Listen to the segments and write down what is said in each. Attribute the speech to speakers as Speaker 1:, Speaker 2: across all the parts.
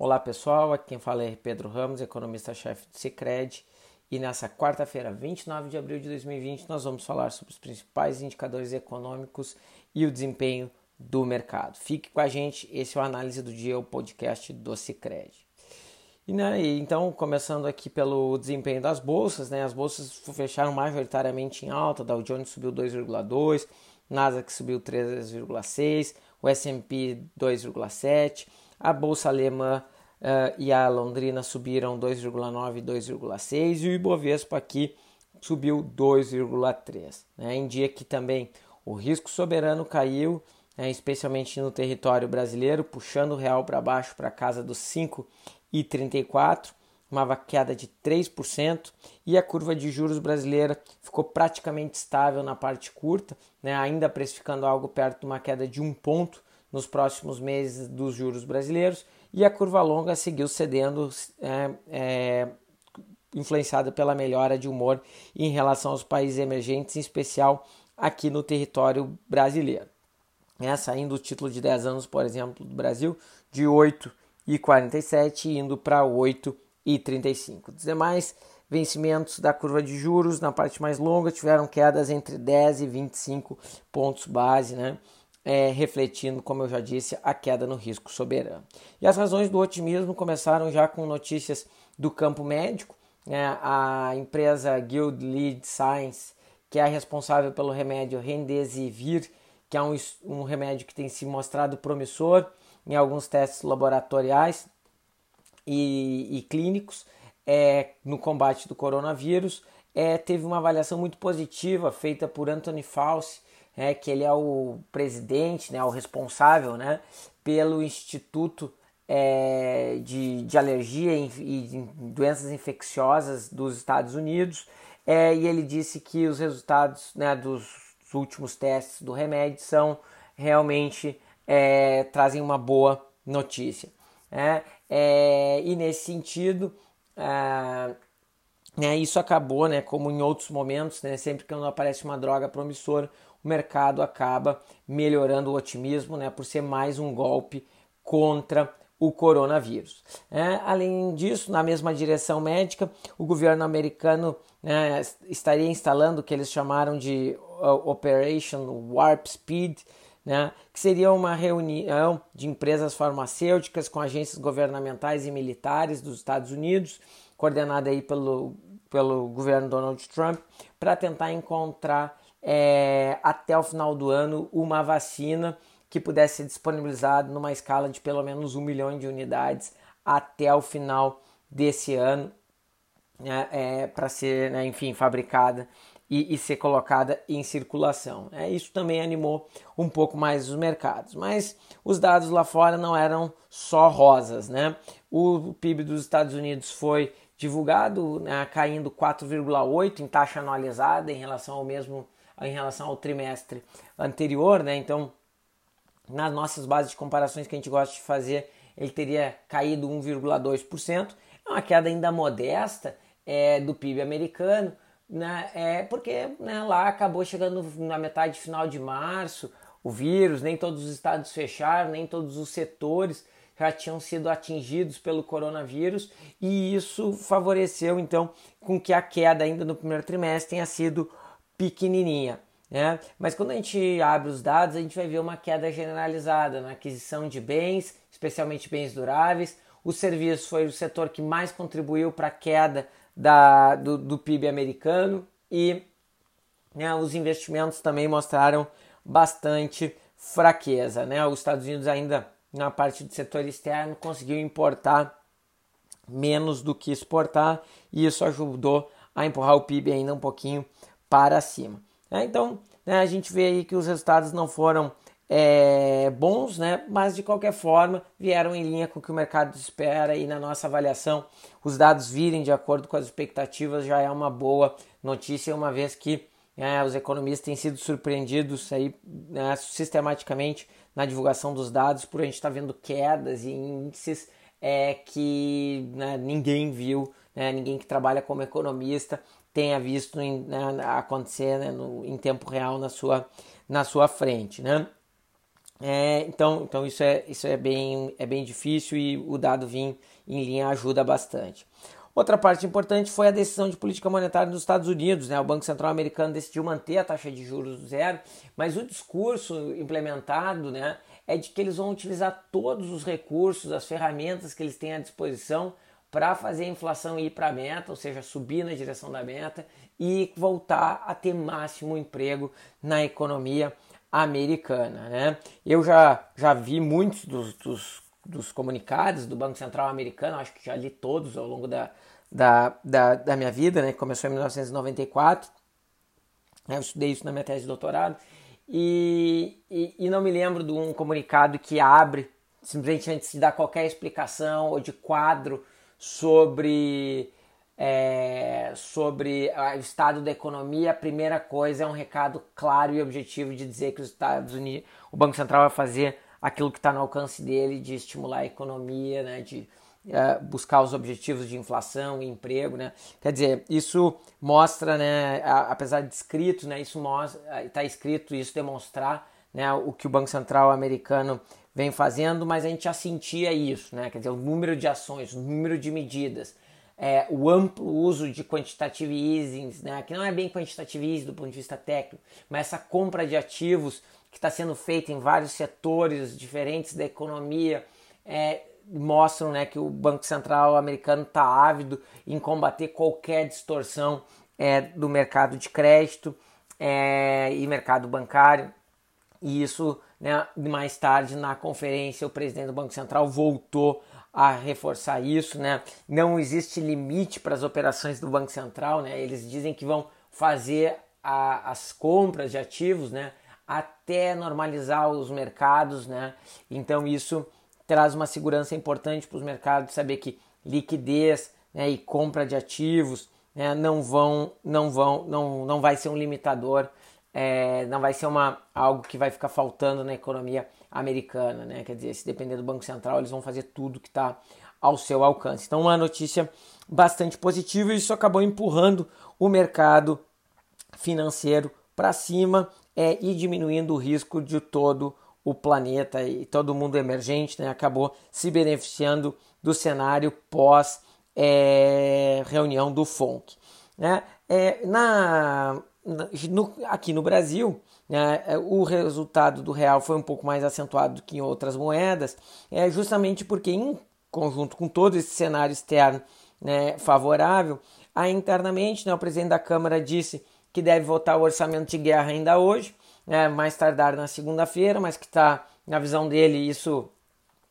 Speaker 1: Olá pessoal, aqui quem fala é Pedro Ramos, economista-chefe do Cicred. E nessa quarta-feira, 29 de abril de 2020, nós vamos falar sobre os principais indicadores econômicos e o desempenho do mercado. Fique com a gente, esse é o Análise do Dia, o podcast do Cicred. E, né, então, começando aqui pelo desempenho das bolsas, né, as bolsas fecharam majoritariamente em alta, Dow Jones subiu 2,2%, Nasdaq subiu 3,6%, o S&P 2,7%, a bolsa alemã uh, e a londrina subiram 2,9% e 2,6%, e o Ibovespa aqui subiu 2,3%. Né, em dia que também o risco soberano caiu, né, especialmente no território brasileiro, puxando o real para baixo para casa dos 5,34%, uma queda de 3%, e a curva de juros brasileira ficou praticamente estável na parte curta, né, ainda precificando algo perto de uma queda de um ponto nos próximos meses dos juros brasileiros, e a curva longa seguiu cedendo, é, é, influenciada pela melhora de humor em relação aos países emergentes, em especial aqui no território brasileiro. É, saindo o título de 10 anos, por exemplo, do Brasil, de 8,47 indo para 8 e 35. Os demais vencimentos da curva de juros na parte mais longa tiveram quedas entre 10 e 25 pontos base, né? É, refletindo, como eu já disse, a queda no risco soberano. E as razões do otimismo começaram já com notícias do campo médico. Né? A empresa Guild Lead Science, que é responsável pelo remédio Remdesivir, que é um, um remédio que tem se mostrado promissor em alguns testes laboratoriais, e, e clínicos é, no combate do coronavírus. É, teve uma avaliação muito positiva feita por Anthony Fauci, é, que ele é o presidente, né, o responsável né, pelo Instituto é, de, de Alergia e, e Doenças Infecciosas dos Estados Unidos. É, e ele disse que os resultados né, dos últimos testes do remédio são realmente é, trazem uma boa notícia. Né? É, e nesse sentido, é, né, isso acabou, né, como em outros momentos, né, sempre que aparece uma droga promissora, o mercado acaba melhorando o otimismo né, por ser mais um golpe contra o coronavírus. É, além disso, na mesma direção médica, o governo americano né, estaria instalando o que eles chamaram de Operation Warp Speed, né, que seria uma reunião de empresas farmacêuticas com agências governamentais e militares dos Estados Unidos, coordenada aí pelo, pelo governo Donald Trump, para tentar encontrar é, até o final do ano uma vacina que pudesse ser disponibilizada numa escala de pelo menos um milhão de unidades até o final desse ano, né, é, para ser, né, enfim, fabricada e, e ser colocada em circulação. É, isso também animou um pouco mais os mercados, mas os dados lá fora não eram só rosas. Né? O PIB dos Estados Unidos foi divulgado né, caindo 4,8 em taxa anualizada em relação ao mesmo em relação ao trimestre anterior, né? Então, nas nossas bases de comparações que a gente gosta de fazer, ele teria caído 1,2%. É uma queda ainda modesta é, do PIB americano, né, é porque né, lá acabou chegando na metade final de março o vírus, nem todos os estados fecharam, nem todos os setores já tinham sido atingidos pelo coronavírus e isso favoreceu então com que a queda ainda no primeiro trimestre tenha sido pequenininha. Né? Mas quando a gente abre os dados, a gente vai ver uma queda generalizada na aquisição de bens, especialmente bens duráveis. O serviço foi o setor que mais contribuiu para a queda da, do, do PIB americano e né, os investimentos também mostraram bastante fraqueza. Né? Os Estados Unidos ainda na parte do setor externo conseguiu importar menos do que exportar e isso ajudou a empurrar o PIB ainda um pouquinho para cima. Né? Então né, a gente vê aí que os resultados não foram é, bons, né? mas de qualquer forma vieram em linha com o que o mercado espera e na nossa avaliação os dados virem de acordo com as expectativas já é uma boa notícia, uma vez que é, os economistas têm sido surpreendidos aí, né, sistematicamente na divulgação dos dados por a gente estar tá vendo quedas e índices é, que né, ninguém viu, né, ninguém que trabalha como economista tenha visto em, né, acontecer né, no, em tempo real na sua, na sua frente. Né? É, então, então isso, é, isso é, bem, é bem difícil e o dado vir em linha ajuda bastante. Outra parte importante foi a decisão de política monetária dos Estados Unidos. Né? O Banco Central americano decidiu manter a taxa de juros zero, mas o discurso implementado né, é de que eles vão utilizar todos os recursos, as ferramentas que eles têm à disposição para fazer a inflação ir para a meta, ou seja, subir na direção da meta e voltar a ter máximo emprego na economia americana. Né? Eu já, já vi muitos dos, dos, dos comunicados do Banco Central americano, acho que já li todos ao longo da, da, da, da minha vida, né? começou em 1994. Eu estudei isso na minha tese de doutorado. E, e, e, não me lembro de um comunicado que abre, simplesmente antes de dar qualquer explicação ou de quadro sobre é, sobre o estado da economia, a primeira coisa é um recado claro e objetivo de dizer que os Estados Unidos, o Banco Central vai fazer aquilo que está no alcance dele de estimular a economia, né, de é, buscar os objetivos de inflação e emprego, né? Quer dizer, isso mostra, né, apesar de escrito, né, isso mostra, está escrito isso demonstrar, né, o que o Banco Central americano vem fazendo, mas a gente já sentia isso, né? Quer dizer, o número de ações, o número de medidas, é, o amplo uso de quantitative easing, né, que não é bem quantitative easing do ponto de vista técnico, mas essa compra de ativos que está sendo feita em vários setores diferentes da economia, é, mostram né, que o Banco Central americano está ávido em combater qualquer distorção é, do mercado de crédito é, e mercado bancário. E isso, né, mais tarde, na conferência, o presidente do Banco Central voltou a reforçar isso, né? Não existe limite para as operações do Banco Central, né? Eles dizem que vão fazer a, as compras de ativos, né? Até normalizar os mercados, né? Então isso traz uma segurança importante para os mercados saber que liquidez né, e compra de ativos né, não vão, não vão, não, não vai ser um limitador, é, não vai ser uma algo que vai ficar faltando na economia americana, né? Quer dizer, se depender do Banco Central, eles vão fazer tudo que está ao seu alcance. Então, uma notícia bastante positiva e isso acabou empurrando o mercado financeiro para cima é, e diminuindo o risco de todo o planeta e todo mundo emergente, né? Acabou se beneficiando do cenário pós é, reunião do FONC. Né? É, na, no, aqui no Brasil, né, é, o resultado do real foi um pouco mais acentuado do que em outras moedas, é justamente porque, em conjunto com todo esse cenário externo né, favorável, aí internamente né, o presidente da Câmara disse que deve votar o orçamento de guerra ainda hoje, né, mais tardar na segunda-feira, mas que está, na visão dele, isso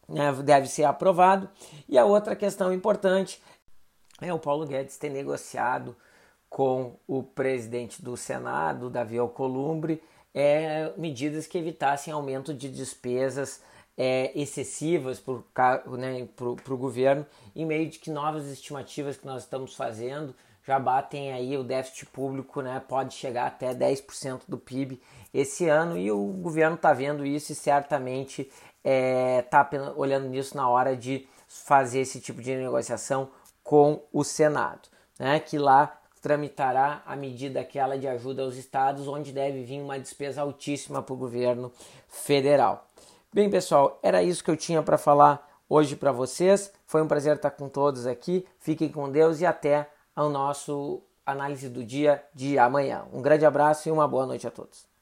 Speaker 1: né, deve ser aprovado. E a outra questão importante é o Paulo Guedes ter negociado com o presidente do Senado, Davi Alcolumbre, é, medidas que evitassem aumento de despesas é, excessivas para né, o governo, em meio de que novas estimativas que nós estamos fazendo já batem aí o déficit público, né, pode chegar até 10% do PIB esse ano e o governo está vendo isso e certamente está é, olhando nisso na hora de fazer esse tipo de negociação com o Senado, né, que lá tramitará a medida aquela de ajuda aos estados, onde deve vir uma despesa altíssima para o governo federal. Bem, pessoal, era isso que eu tinha para falar hoje para vocês. Foi um prazer estar com todos aqui. Fiquem com Deus e até ao nosso análise do dia de amanhã. Um grande abraço e uma boa noite a todos.